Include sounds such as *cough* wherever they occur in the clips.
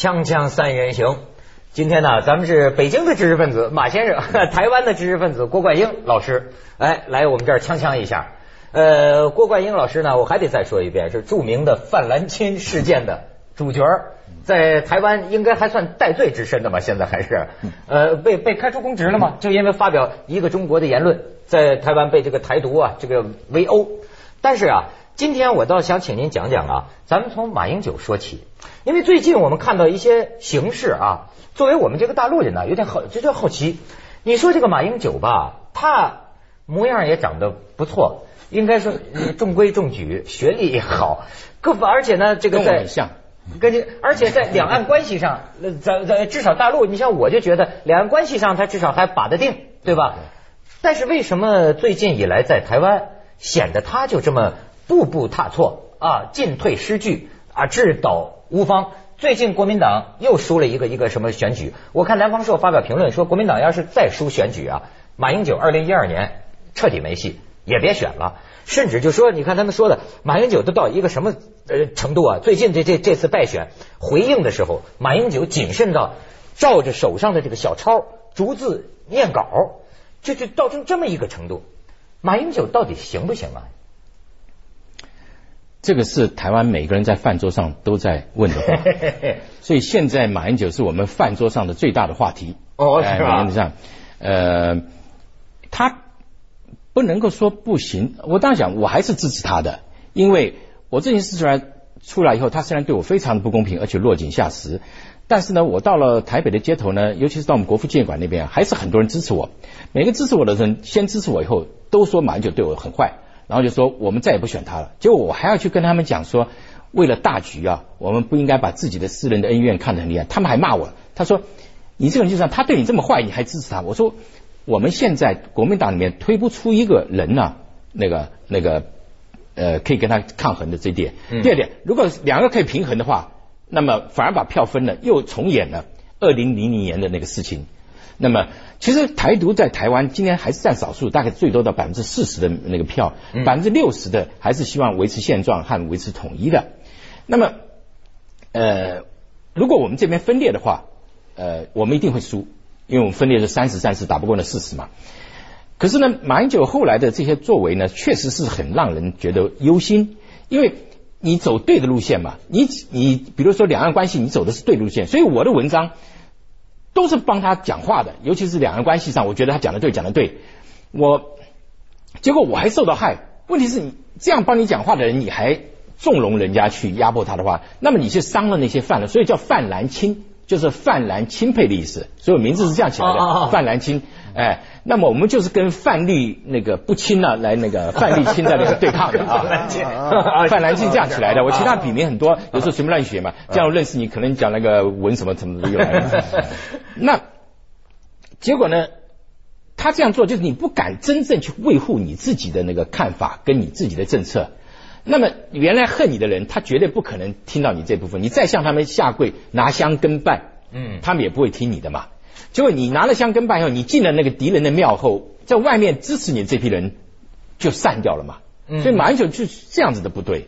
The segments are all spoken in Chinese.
锵锵三人行，今天呢，咱们是北京的知识分子马先生，*laughs* 台湾的知识分子郭冠英老师，哎，来我们这儿锵锵一下。呃，郭冠英老师呢，我还得再说一遍，是著名的范兰钦事件的主角，在台湾应该还算戴罪之身的吧？现在还是，呃，被被开除公职了嘛？就因为发表一个中国的言论，在台湾被这个台独啊这个围殴。但是啊，今天我倒想请您讲讲啊，咱们从马英九说起，因为最近我们看到一些形势啊，作为我们这个大陆人呢，有点好，就叫好奇。你说这个马英九吧，他模样也长得不错。应该说中规中矩，学历也好，各而且呢，这个在像，跟你，而且在两岸关系上，咱咱至少大陆，你像我就觉得两岸关系上他至少还把得定，对吧？但是为什么最近以来在台湾显得他就这么步步踏错啊，进退失据啊，志倒无方？最近国民党又输了一个一个什么选举？我看南方社发表评论说，国民党要是再输选举啊，马英九二零一二年彻底没戏。也别选了，甚至就说，你看他们说的，马英九都到一个什么呃程度啊？最近这这这次败选回应的时候，马英九谨慎到照着手上的这个小抄逐字念稿，就就到成这么一个程度。马英九到底行不行啊？这个是台湾每个人在饭桌上都在问的话，*laughs* 所以现在马英九是我们饭桌上的最大的话题。哦，是吧？上，呃，他。不能够说不行，我当然讲，我还是支持他的，因为我这件事出来出来以后，他虽然对我非常的不公平，而且落井下石，但是呢，我到了台北的街头呢，尤其是到我们国父纪念馆那边，还是很多人支持我。每个支持我的人，先支持我以后，都说马英九对我很坏，然后就说我们再也不选他了。结果我还要去跟他们讲说，为了大局啊，我们不应该把自己的私人的恩怨看得很厉害。他们还骂我，他说你这个人就算，他对你这么坏，你还支持他？我说。我们现在国民党里面推不出一个人呢，那个那个呃，可以跟他抗衡的这一点。第二点，如果两个可以平衡的话，那么反而把票分了，又重演了二零零零年的那个事情。那么，其实台独在台湾今天还是占少数，大概最多到百分之四十的那个票，百分之六十的还是希望维持现状和维持统一的。那么，呃，如果我们这边分裂的话，呃，我们一定会输。因为我们分裂是三十战士打不过那四十嘛，可是呢，马英九后来的这些作为呢，确实是很让人觉得忧心。因为你走对的路线嘛，你你比如说两岸关系，你走的是对路线，所以我的文章都是帮他讲话的，尤其是两岸关系上，我觉得他讲的对，讲的对。我结果我还受到害，问题是你这样帮你讲话的人，你还纵容人家去压迫他的话，那么你是伤了那些犯了，所以叫犯蓝青。就是泛蓝钦佩的意思，所以名字是这样起来的。泛蓝钦，哎，那么我们就是跟范绿那个不亲呢，来那个范绿钦的那个对抗的啊。*laughs* 范蓝钦这样起来的，我其他笔名很多，有时候随便乱写嘛。这样认识你，可能讲那个文什么什么的又来了。*laughs* 那结果呢？他这样做就是你不敢真正去维护你自己的那个看法跟你自己的政策。那么原来恨你的人，他绝对不可能听到你这部分。你再向他们下跪拿香跟拜，嗯，他们也不会听你的嘛。结果你拿了香跟拜以后，你进了那个敌人的庙后，在外面支持你这批人就散掉了嘛。所以马英九就是这样子的不对。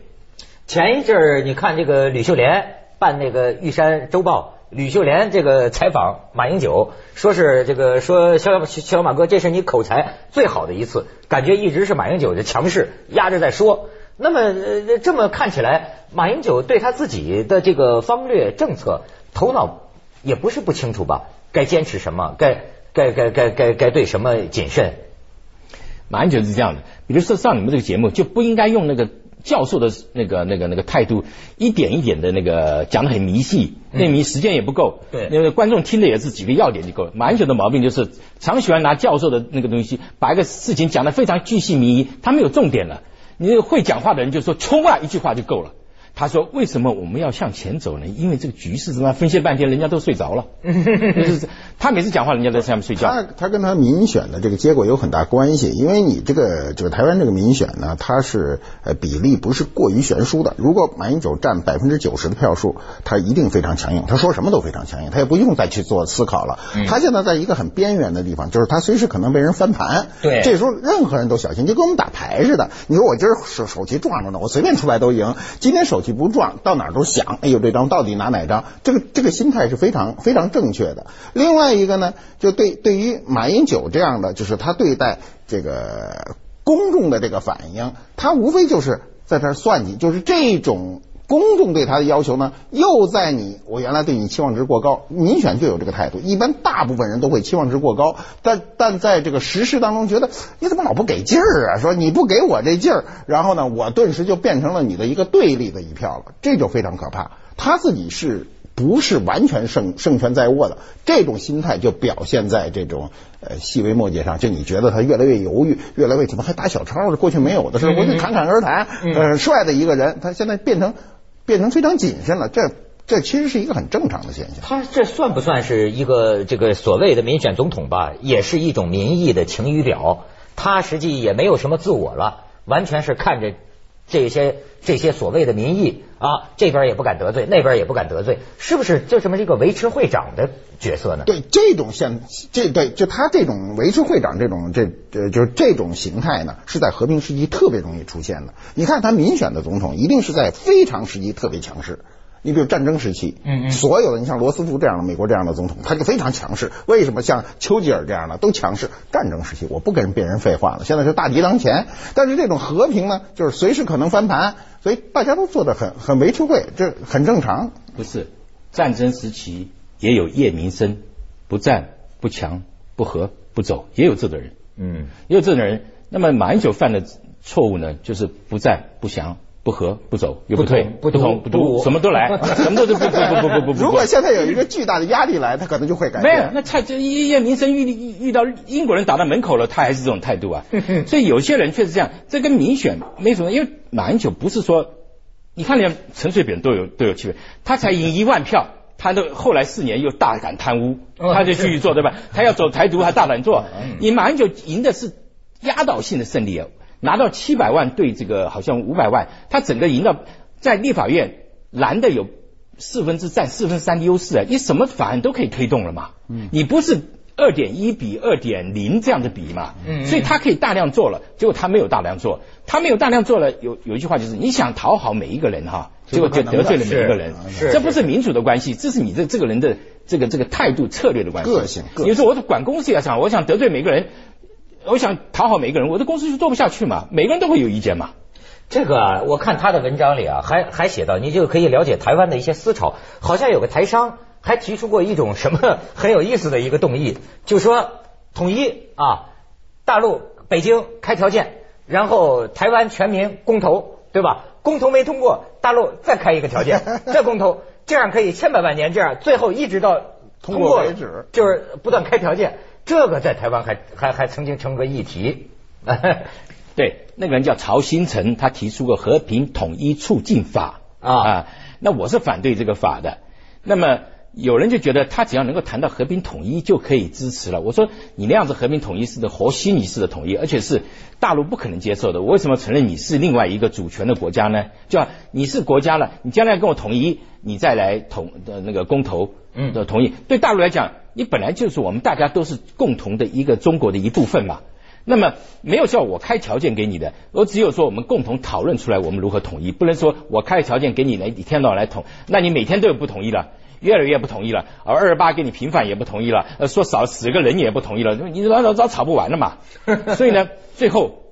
前一阵儿你看这个吕秀莲办那个玉山周报，吕秀莲这个采访马英九，说是这个说小小马哥，这是你口才最好的一次，感觉一直是马英九的强势压着在说。那么呃这么看起来，马英九对他自己的这个方略政策头脑也不是不清楚吧？该坚持什么？该该该该该该对什么谨慎？马英九是这样的，比如说上你们这个节目，就不应该用那个教授的那个那个那个态度，一点一点的那个讲的很迷细，那迷时间也不够，对，那个观众听的也是几个要点就够了。马英九的毛病就是常喜欢拿教授的那个东西，把一个事情讲的非常巨细靡遗，他没有重点了。你会讲话的人就说冲啊，一句话就够了。他说：“为什么我们要向前走呢？因为这个局势怎么分析半天，人家都睡着了。*laughs* 他每次讲话，人家在下面睡觉。他他跟他民选的这个结果有很大关系，因为你这个这个台湾这个民选呢，它是呃比例不是过于悬殊的。如果马英九占百分之九十的票数，他一定非常强硬，他说什么都非常强硬，他也不用再去做思考了。他现在在一个很边缘的地方，就是他随时可能被人翻盘。对，这时候任何人都小心，就跟我们打牌似的。你说我今儿手手气壮着呢，我随便出牌都赢。今天手。不撞，到哪儿都想，哎呦，这张到底拿哪张？这个这个心态是非常非常正确的。另外一个呢，就对对于马英九这样的，就是他对待这个公众的这个反应，他无非就是在这儿算计，就是这种。公众对他的要求呢，又在你我原来对你期望值过高，民选就有这个态度。一般大部分人都会期望值过高，但但在这个实施当中，觉得你怎么老不给劲儿啊？说你不给我这劲儿，然后呢，我顿时就变成了你的一个对立的一票了，这就非常可怕。他自己是。不是完全胜胜权在握的，这种心态就表现在这种呃细微末节上。就你觉得他越来越犹豫，越来越怎么还打小抄？过去没有的事，我就侃侃而谈。呃，帅的一个人，他现在变成变成非常谨慎了。这这其实是一个很正常的现象。他这算不算是一个这个所谓的民选总统吧？也是一种民意的晴雨表。他实际也没有什么自我了，完全是看着。这些这些所谓的民意啊，这边也不敢得罪，那边也不敢得罪，是不是就这么一个维持会长的角色呢？对，这种现这对就他这种维持会长这种这呃就是这种形态呢，是在和平时期特别容易出现的。你看他民选的总统，一定是在非常时期特别强势。你比如战争时期，嗯嗯，所有的你像罗斯福这样的美国这样的总统，他就非常强势。为什么像丘吉尔这样的都强势？战争时期我不跟别人废话了，现在是大敌当前。但是这种和平呢，就是随时可能翻盘，所以大家都做的很很维持会，这很正常。不是战争时期也有叶明生，不战不强不和不走，也有这种人，嗯，也有这种人。那么马英九犯的错误呢，就是不战不降。不和不走又不退不同不读什么都来 *laughs* 什么都不不不不不不。如果现在有一个巨大的压力来，他可能就会改。没有，那蔡这叶叶明生遇遇到英国人打到门口了，他还是这种态度啊。*laughs* 所以有些人确实这样，这跟民选没什么。因为马英九不是说，你看连陈水扁都有都有区别，他才赢一万票，他都后来四年又大胆贪污，他就继续做对吧？他要走台独还大胆做，你马英九赢的是压倒性的胜利啊。拿到七百万对这个好像五百万，他整个赢到在立法院蓝的有四分之占四分之三的优势啊，你什么法案都可以推动了嘛，嗯，你不是二点一比二点零这样的比嘛，嗯，所以他可以大量做了，结果他没有大量做，他没有大量做了，有有一句话就是你想讨好每一个人哈，结果就得罪了每一个人，这不是民主的关系，这是你的这个人的这个这个态度策略的关系，个性，你说我管公司要想，我想得罪每个人。我想讨好每个人，我的公司就做不下去嘛。每个人都会有意见嘛。这个啊，我看他的文章里啊，还还写到，你就可以了解台湾的一些思潮。好像有个台商还提出过一种什么很有意思的一个动议，就说统一啊，大陆北京开条件，然后台湾全民公投，对吧？公投没通过，大陆再开一个条件，*laughs* 再公投，这样可以千百万年这样，最后一直到通过为止，就是不断开条件。这个在台湾还还还曾经成为议题，*laughs* 对，那个人叫曹新成，他提出过和平统一促进法。啊，那我是反对这个法的。那么有人就觉得他只要能够谈到和平统一就可以支持了。我说你那样子和平统一是的和稀泥式的统一，而且是大陆不可能接受的。我为什么承认你是另外一个主权的国家呢？就你是国家了，你将来跟我统一，你再来统的那个公投嗯的同意，对大陆来讲。你本来就是我们大家都是共同的一个中国的一部分嘛，那么没有叫我开条件给你的，我只有说我们共同讨论出来我们如何统一，不能说我开条件给你来，一天到晚来统，那你每天都有不同意了，越来越不同意了，而二十八给你平反也不同意了，呃说少死个人也不同意了，你老早早吵不完了嘛，*laughs* 所以呢，最后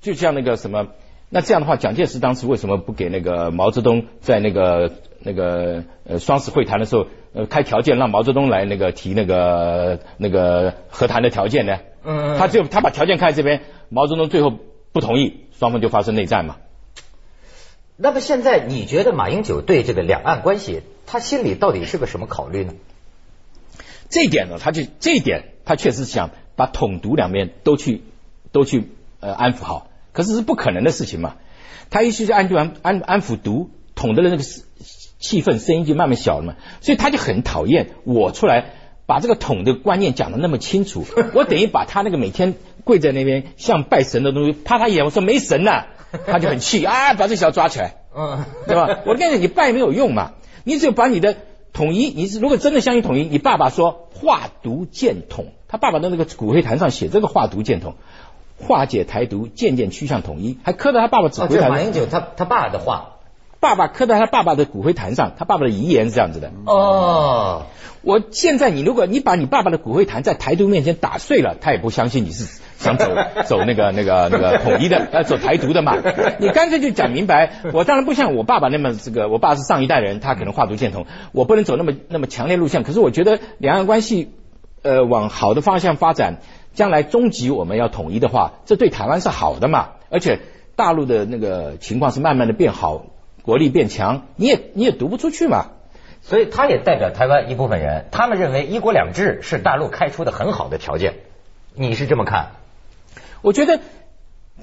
就像那个什么，那这样的话，蒋介石当时为什么不给那个毛泽东在那个？那个呃，双十会谈的时候，呃，开条件让毛泽东来那个提那个那个和谈的条件呢？嗯，他就他把条件开这边，毛泽东最后不同意，双方就发生内战嘛。那么现在你觉得马英九对这个两岸关系，他心里到底是个什么考虑呢？这一点呢，他就这一点，他确实想把统独两面都去都去呃安抚好，可是是不可能的事情嘛。他一去就安安安安抚独统的那个是。气氛声音就慢慢小了嘛，所以他就很讨厌我出来把这个统的观念讲的那么清楚，*laughs* 我等于把他那个每天跪在那边像拜神的东西啪他一眼，我说没神呐，他就很气啊，把这小子抓起来，嗯，对吧？我跟你讲，你拜没有用嘛，你只有把你的统一，你是如果真的相信统一，你爸爸说化毒建统，他爸爸的那个骨灰坛上写这个化毒建统，化解台独，渐渐趋向统一，还刻在他爸爸指挥台。马英九他他爸的话。爸爸刻在他爸爸的骨灰坛上，他爸爸的遗言是这样子的。哦，我现在你如果你把你爸爸的骨灰坛在台独面前打碎了，他也不相信你是想走 *laughs* 走那个那个那个统一的，呃，走台独的嘛。*laughs* 你干脆就讲明白，我当然不像我爸爸那么这个，我爸是上一代人，他可能画图见同，我不能走那么那么强烈路线。可是我觉得两岸关系呃往好的方向发展，将来终极我们要统一的话，这对台湾是好的嘛。而且大陆的那个情况是慢慢的变好，国力变强，你也你也读不出去嘛。所以他也代表台湾一部分人，他们认为一国两制是大陆开出的很好的条件，你是这么看？我觉得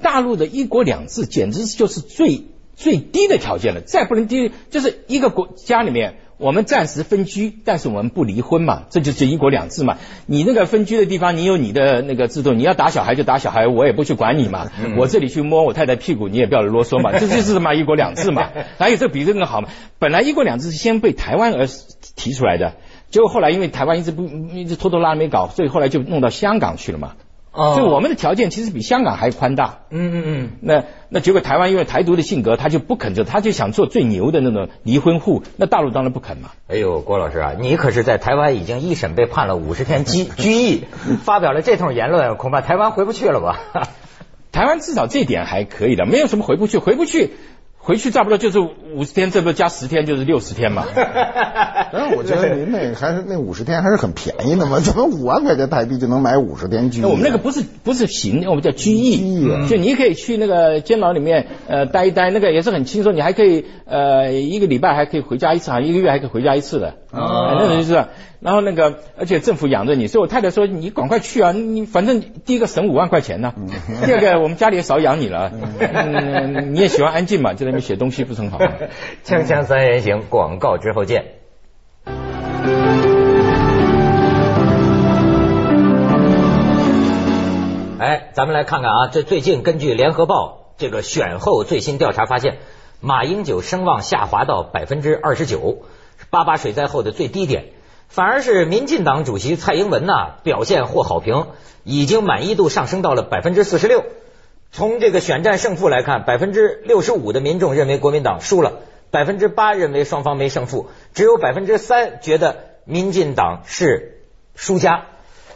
大陆的一国两制简直就是最最低的条件了，再不能低，就是一个国家里面我们暂时分居，但是我们不离婚嘛，这就是一国两制嘛。你那个分居的地方，你有你的那个制度，你要打小孩就打小孩，我也不去管你嘛。我这里去摸我太太屁股，你也不要啰嗦嘛，*laughs* 这就是什么一国两制嘛。哪有这比这个好嘛？本来一国两制是先被台湾而提出来的，结果后来因为台湾一直不一直拖拖拉拉没搞，所以后来就弄到香港去了嘛。哦所以我们的条件其实比香港还宽大。嗯嗯嗯，那那结果台湾因为台独的性格，他就不肯做，他就想做最牛的那种离婚户，那大陆当然不肯嘛。哎呦，郭老师啊，你可是在台湾已经一审被判了五十天拘 *laughs* 拘役，发表了这通言论，恐怕台湾回不去了吧？*laughs* 台湾至少这点还可以的，没有什么回不去，回不去。回去差不多就是五十天，这不加十天就是六十天嘛。*laughs* 但是我觉得您那还是那五十天还是很便宜的嘛，怎么五万块钱台币就能买五十天居役？那我们那个不是不是刑，我们叫居役，居役啊就你可以去那个监牢里面呃待一待，那个也是很轻松，你还可以呃一个礼拜还可以回家一次，好像一个月还可以回家一次的。哦呃那种就是，然后那个而且政府养着你，所以我太太说你赶快去啊，你反正第一个省五万块钱呢，第二个我们家里也少养你了，*laughs* 嗯，你也喜欢安静嘛，就在那边写东西不是很好。吗？锵锵三人行，广告之后见。哎，咱们来看看啊，这最近根据联合报这个选后最新调查发现，马英九声望下滑到百分之二十九，八八水灾后的最低点。反而是民进党主席蔡英文呐、表现获好评，已经满意度上升到了百分之四十六。从这个选战胜负来看，百分之六十五的民众认为国民党输了，百分之八认为双方没胜负，只有百分之三觉得民进党是输家。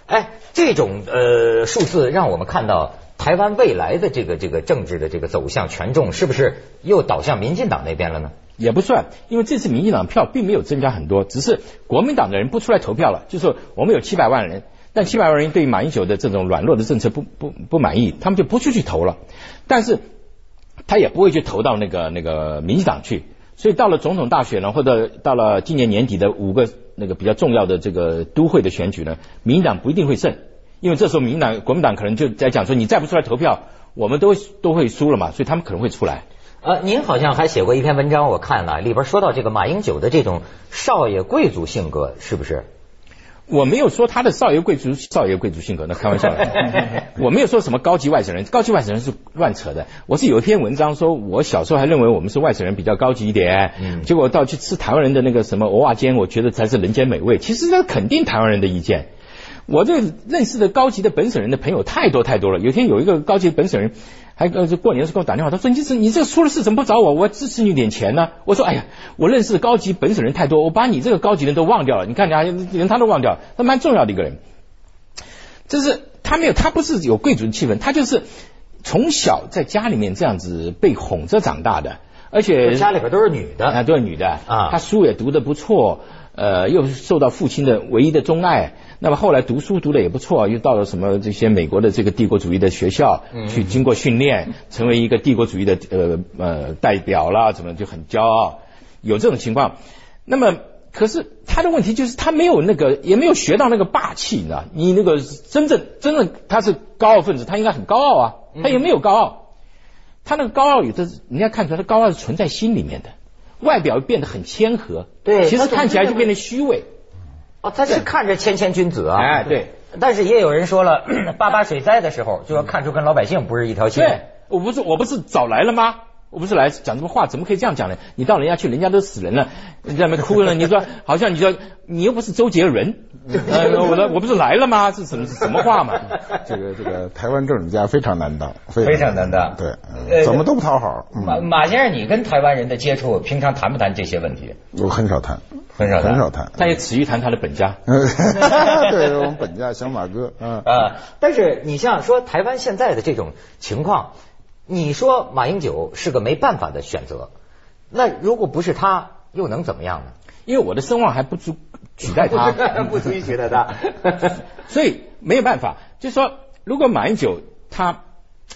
哎，这种呃数字让我们看到台湾未来的这个这个政治的这个走向权重是不是又倒向民进党那边了呢？也不算，因为这次民进党票并没有增加很多，只是国民党的人不出来投票了。就是我们有七百万人，但七百万人对马英九的这种软弱的政策不不不满意，他们就不出去投了。但是他也不会去投到那个那个民进党去。所以到了总统大选呢，或者到了今年年底的五个那个比较重要的这个都会的选举呢，民进党不一定会胜，因为这时候民进党、国民党可能就在讲说，你再不出来投票，我们都都会输了嘛，所以他们可能会出来。呃，您好像还写过一篇文章，我看了里边说到这个马英九的这种少爷贵族性格，是不是？我没有说他的少爷贵族少爷贵族性格，那开玩笑的。*laughs* 我没有说什么高级外省人，高级外省人是乱扯的。我是有一篇文章说，我小时候还认为我们是外省人比较高级一点，嗯结果到去吃台湾人的那个什么蚵仔煎，我觉得才是人间美味。其实那肯定台湾人的意见。我这认识的高级的本省人的朋友太多太多了。有一天有一个高级的本省人，还呃就过年的时候给我打电话，他说：“你这你这出了事怎么不找我？我支持你点钱呢。”我说：“哎呀，我认识的高级本省人太多，我把你这个高级人都忘掉了。你看人家连他都忘掉了，他蛮重要的一个人。就是他没有，他不是有贵族的气氛，他就是从小在家里面这样子被哄着长大的，而且家里边都是女的啊，都是女的啊她书也读得不错，呃，又受到父亲的唯一的钟爱。那么后来读书读的也不错，又到了什么这些美国的这个帝国主义的学校去经过训练，成为一个帝国主义的呃呃代表啦，怎么就很骄傲，有这种情况。那么可是他的问题就是他没有那个，也没有学到那个霸气，你知道？你那个真正真正他是高傲分子，他应该很高傲啊，他也没有高傲。他那个高傲有的，人家看出来，他高傲是存在心里面的，外表变得很谦和，其实对他总是看起来就变得虚伪。哦，他是看着谦谦君子啊。哎，对，但是也有人说了，*clears throat* 八八水灾的时候，就要看出跟老百姓不是一条心。对，我不是我不是早来了吗？我不是来讲什么话，怎么可以这样讲呢？你到人家去，人家都死人了，你在那哭了，你说 *laughs* 好像你说你又不是周杰伦，呃，我的我不是来了吗？是什么什么话嘛？这个这个台湾政治家非常难当，非常难当，对，怎么都不讨好。马马先生，你跟台湾人的接触，平常谈不谈这些问题？我很少谈，很少很少谈。但也耻于谈他的本家，*laughs* *laughs* 对，我们本家小马哥，嗯啊。但是你像说台湾现在的这种情况。你说马英九是个没办法的选择，那如果不是他，又能怎么样呢？因为我的声望还不足取代他，*laughs* 不足以取代他，所以没有办法。就说如果马英九他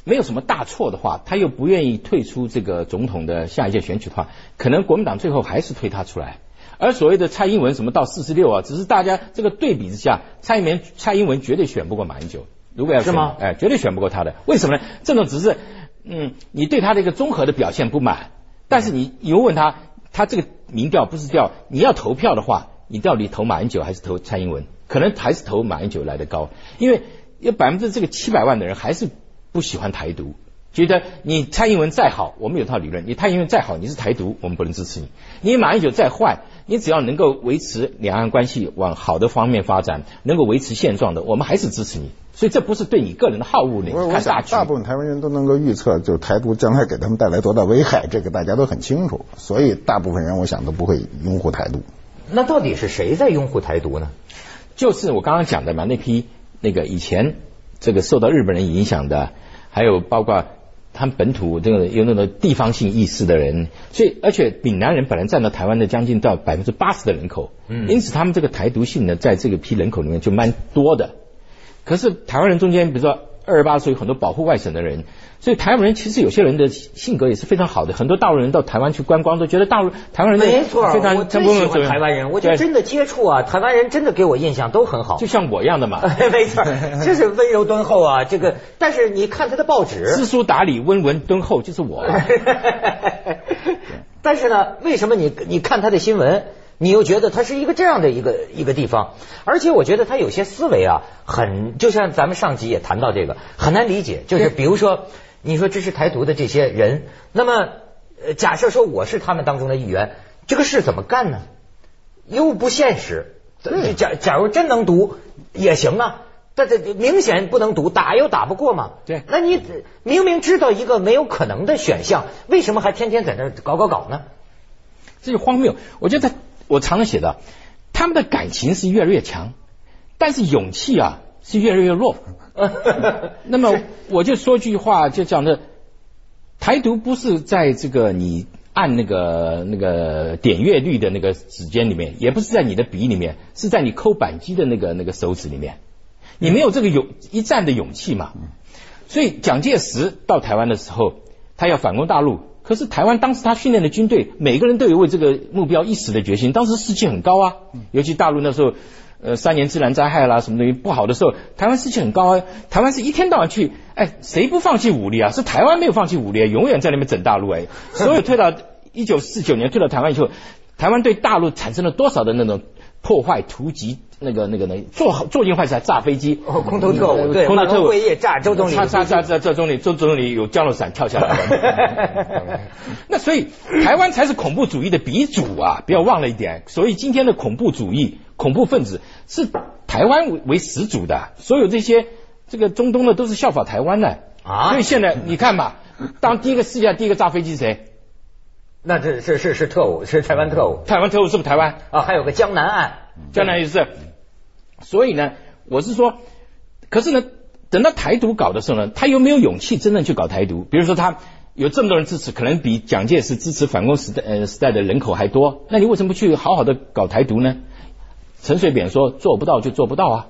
没有什么大错的话，他又不愿意退出这个总统的下一届选举的话，可能国民党最后还是推他出来。而所谓的蔡英文什么到四十六啊，只是大家这个对比之下，蔡英文蔡英文绝对选不过马英九。如果要是吗？哎，绝对选不过他的。为什么呢？这种只是。嗯，你对他的一个综合的表现不满，但是你又问他，他这个民调不是调，你要投票的话，你到底投马英九还是投蔡英文？可能还是投马英九来的高，因为有百分之这个七百万的人还是不喜欢台独，觉得你蔡英文再好，我们有套理论，你蔡英文再好，你是台独，我们不能支持你；你马英九再坏，你只要能够维持两岸关系往好的方面发展，能够维持现状的，我们还是支持你。所以这不是对你个人的好恶，你看大大部分台湾人都能够预测，就是台独将来给他们带来多大危害，这个大家都很清楚。所以大部分人我想都不会拥护台独。那到底是谁在拥护台独呢？就是我刚刚讲的嘛，那批那个以前这个受到日本人影响的，还有包括他们本土这个有那种地方性意识的人。所以而且闽南人本来占到台湾的将近到百分之八十的人口，嗯，因此他们这个台独性呢，在这个批人口里面就蛮多的。可是台湾人中间，比如说二十八岁有很多保护外省的人，所以台湾人其实有些人的性格也是非常好的。很多大陆人到台湾去观光，都觉得大陆台湾人没错，我真喜欢台湾人。我觉得真的接触啊，台湾人真的给我印象都很好，就像我一样的嘛。*laughs* 没错，*laughs* 就是温柔敦厚啊。这个，但是你看他的报纸，知书达理、温文敦厚，就是我。*laughs* 但是呢，为什么你你看他的新闻？你又觉得它是一个这样的一个一个地方，而且我觉得它有些思维啊，很就像咱们上集也谈到这个很难理解，就是比如说你说支持台独的这些人，那么假设说我是他们当中的一员，这个事怎么干呢？又不现实。假假如真能读也行啊，但这明显不能读，打又打不过嘛。对，那你明明知道一个没有可能的选项，为什么还天天在那搞搞搞呢？这就荒谬。我觉得。我常常写的，他们的感情是越来越强，但是勇气啊是越来越弱。*laughs* 那么我就说句话，就讲的台独不是在这个你按那个那个点阅率的那个指尖里面，也不是在你的笔里面，是在你抠扳机的那个那个手指里面。你没有这个勇一战的勇气嘛？所以蒋介石到台湾的时候，他要反攻大陆。可是台湾当时他训练的军队，每个人都有为这个目标一死的决心。当时士气很高啊，尤其大陆那时候，呃，三年自然灾害啦，什么东西不好的时候，台湾士气很高啊。台湾是一天到晚去，哎，谁不放弃武力啊？是台湾没有放弃武力，永远在那边整大陆哎。所有退到一九四九年退到台湾以后，台湾对大陆产生了多少的那种破坏、突击？那个、那个、那做好做尽坏事，炸飞机，哦空投特务，对，空投特务会炸周总理，炸炸炸炸周总理，周总理有降落伞跳下来。*laughs* 那所以台湾才是恐怖主义的鼻祖啊！不要忘了一点，所以今天的恐怖主义、恐怖分子是台湾为为始祖的，所有这些这个中东的都是效仿台湾的啊。所以现在你看吧，当第一个世界第一个炸飞机谁？那这是是是特务，是台湾特务。台湾特务是不是台湾啊？还有个江南案，江南也是。所以呢，我是说，可是呢，等到台独搞的时候呢，他有没有勇气真正去搞台独？比如说他有这么多人支持，可能比蒋介石支持反攻时代呃时代的人口还多，那你为什么不去好好的搞台独呢？陈水扁说做不到就做不到啊，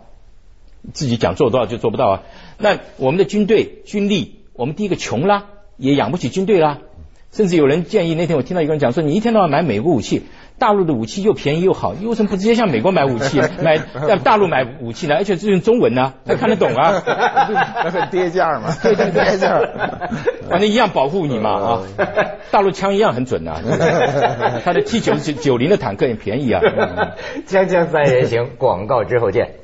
自己讲做到就做不到啊。那我们的军队军力，我们第一个穷啦，也养不起军队啦，甚至有人建议，那天我听到一个人讲说，你一天到晚买美国武器。大陆的武器又便宜又好，你为什么不直接向美国买武器，*laughs* 买在大陆买武器呢？而且是用中文呢，他看得懂啊，*laughs* 那是跌价嘛，*laughs* 对对跌价，反正一样保护你嘛啊，大陆枪一样很准啊，他的 T 九九九零的坦克也便宜啊。锵锵三人行，广告之后见。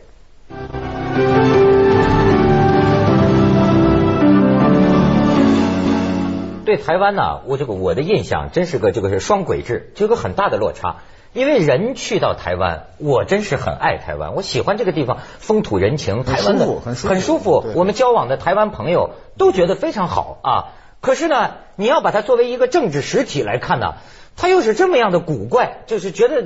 对台湾呢，我这个我的印象真是个这个是双轨制，就有个很大的落差。因为人去到台湾，我真是很爱台湾，我喜欢这个地方风土人情，台湾的很舒服很舒服。我们交往的台湾朋友都觉得非常好啊。可是呢，你要把它作为一个政治实体来看呢，它又是这么样的古怪，就是觉得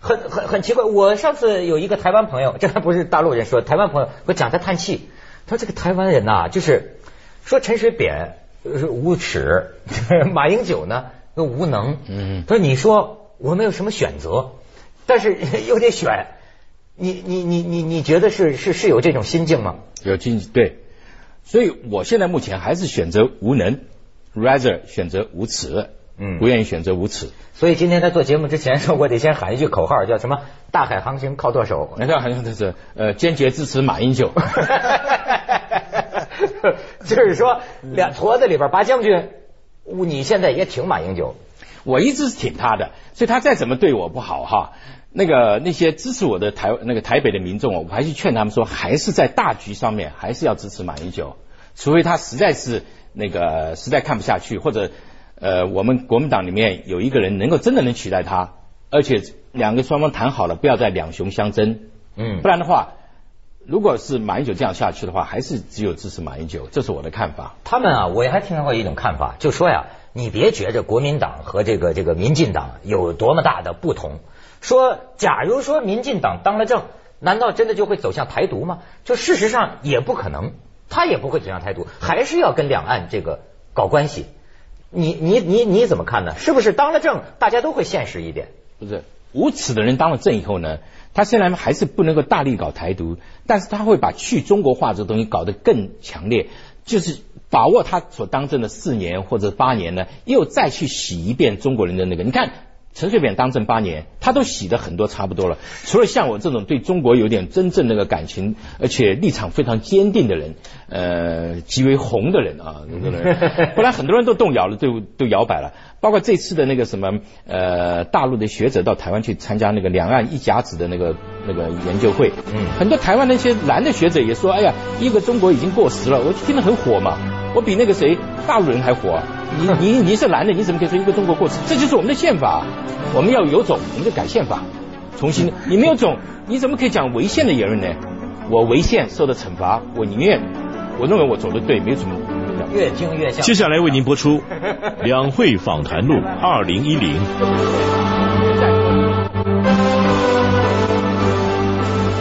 很很很奇怪。我上次有一个台湾朋友，这还不是大陆人说，台湾朋友我讲他叹气，他说这个台湾人呐，就是说陈水扁无耻，*laughs* 马英九呢又无能。嗯，他说你说。我没有什么选择，但是 *laughs* 又得选。你你你你你觉得是是是有这种心境吗？有经济对，所以我现在目前还是选择无能，rather 选择无耻，嗯，不愿意选择无耻。所以今天在做节目之前说，我得先喊一句口号，叫什么？大海航行靠舵手。那叫好像就是呃，坚决支持马英九。*laughs* *laughs* 就是说，两矬子里边拔将军，你现在也挺马英九。我一直是挺他的，所以他再怎么对我不好哈，那个那些支持我的台那个台北的民众，我还是劝他们说，还是在大局上面还是要支持马英九，除非他实在是那个实在看不下去，或者呃我们国民党里面有一个人能够真的能取代他，而且两个双方谈好了，不要再两雄相争，嗯，不然的话，如果是马英九这样下去的话，还是只有支持马英九，这是我的看法。他们啊，我也还听到过一种看法，就说呀。你别觉着国民党和这个这个民进党有多么大的不同。说，假如说民进党当了政，难道真的就会走向台独吗？就事实上也不可能，他也不会走向台独，还是要跟两岸这个搞关系。你你你你怎么看呢？是不是当了政，大家都会现实一点？不是，无耻的人当了政以后呢，他虽然还是不能够大力搞台独，但是他会把去中国化这个东西搞得更强烈，就是。把握他所当政的四年或者八年呢，又再去洗一遍中国人的那个。你看陈水扁当政八年，他都洗的很多差不多了。除了像我这种对中国有点真正那个感情，而且立场非常坚定的人，呃，极为红的人啊，*laughs* 不然很多人都动摇了，都都摇摆了。包括这次的那个什么呃，大陆的学者到台湾去参加那个两岸一甲子的那个那个研究会，嗯，很多台湾那些男的学者也说，哎呀，一个中国已经过时了，我听得很火嘛。我比那个谁大陆人还火，你你你是男的，你怎么可以说一个中国过时？这就是我们的宪法，我们要有种，我们就改宪法，重新。你没有种，你怎么可以讲违宪的言论呢？我违宪受到惩罚，我宁愿，我认为我走的对，没有什么。越听越像。接下来为您播出《两会访谈录》二零一零。